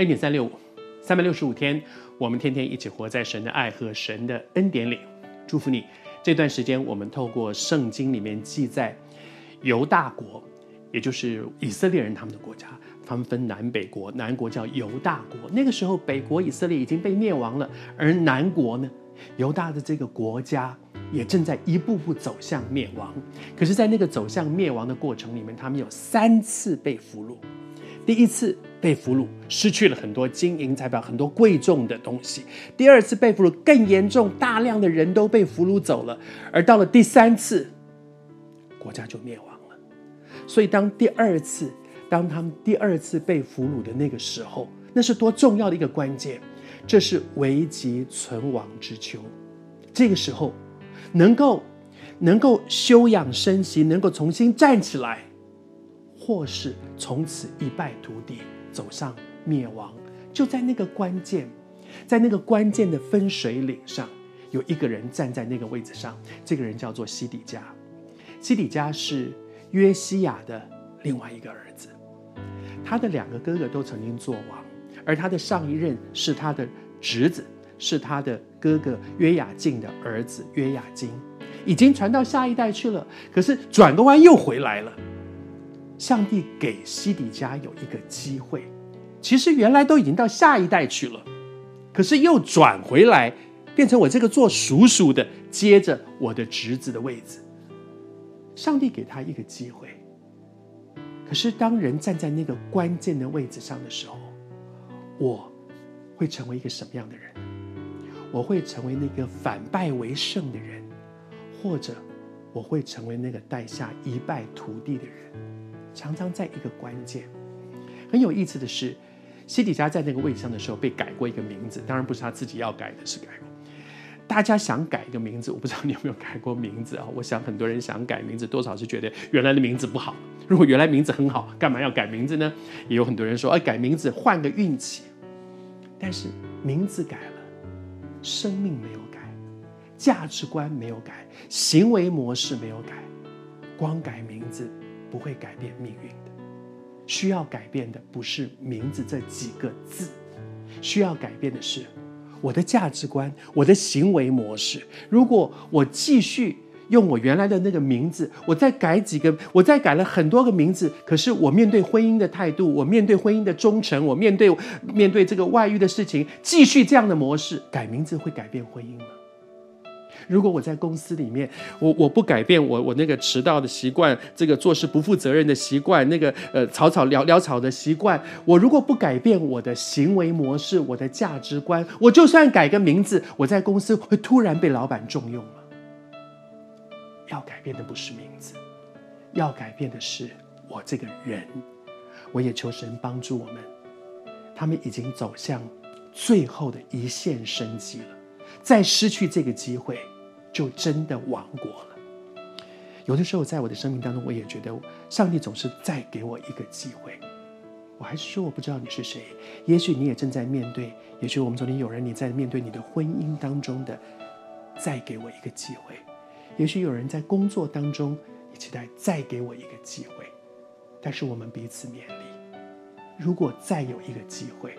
恩典三六五，三百六十五天，我们天天一起活在神的爱和神的恩典里。祝福你，这段时间我们透过圣经里面记载，犹大国，也就是以色列人他们的国家，他们分南北国，南国叫犹大国。那个时候，北国以色列已经被灭亡了，而南国呢，犹大的这个国家也正在一步步走向灭亡。可是，在那个走向灭亡的过程里面，他们有三次被俘虏。第一次被俘虏，失去了很多金银财宝，很多贵重的东西。第二次被俘虏更严重，大量的人都被俘虏走了。而到了第三次，国家就灭亡了。所以，当第二次，当他们第二次被俘虏的那个时候，那是多重要的一个关键！这是危急存亡之秋。这个时候，能够能够休养生息，能够重新站起来。或是从此一败涂地，走上灭亡，就在那个关键，在那个关键的分水岭上，有一个人站在那个位置上。这个人叫做西底家。西底家是约西亚的另外一个儿子，他的两个哥哥都曾经做王，而他的上一任是他的侄子，是他的哥哥约雅敬的儿子约雅斤，已经传到下一代去了。可是转个弯又回来了。上帝给西底家有一个机会，其实原来都已经到下一代去了，可是又转回来，变成我这个做叔叔的接着我的侄子的位置。上帝给他一个机会，可是当人站在那个关键的位置上的时候，我会成为一个什么样的人？我会成为那个反败为胜的人，或者我会成为那个带下一败涂地的人？常常在一个关键，很有意思的是，西底家在那个位置上的时候被改过一个名字，当然不是他自己要改的，是改。大家想改一个名字，我不知道你有没有改过名字啊？我想很多人想改名字，多少是觉得原来的名字不好。如果原来名字很好，干嘛要改名字呢？也有很多人说，哎，改名字换个运气。但是名字改了，生命没有改，价值观没有改，行为模式没有改，光改名字。不会改变命运的，需要改变的不是名字这几个字，需要改变的是我的价值观、我的行为模式。如果我继续用我原来的那个名字，我再改几个，我再改了很多个名字，可是我面对婚姻的态度，我面对婚姻的忠诚，我面对面对这个外遇的事情，继续这样的模式，改名字会改变婚姻吗？如果我在公司里面，我我不改变我我那个迟到的习惯，这个做事不负责任的习惯，那个呃草草潦潦草的习惯，我如果不改变我的行为模式，我的价值观，我就算改个名字，我在公司会突然被老板重用吗？要改变的不是名字，要改变的是我这个人。我也求神帮助我们，他们已经走向最后的一线生机了，再失去这个机会。就真的亡国了。有的时候，在我的生命当中，我也觉得上帝总是再给我一个机会。我还是说，我不知道你是谁。也许你也正在面对，也许我们昨天有人你在面对你的婚姻当中的，再给我一个机会。也许有人在工作当中你期待再给我一个机会。但是我们彼此勉励，如果再有一个机会，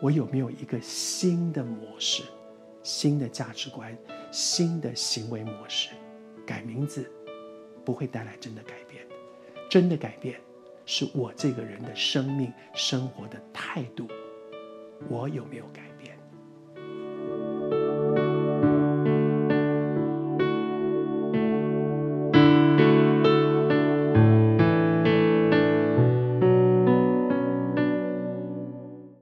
我有没有一个新的模式、新的价值观？新的行为模式，改名字不会带来真的改变，真的改变是我这个人的生命生活的态度，我有没有改？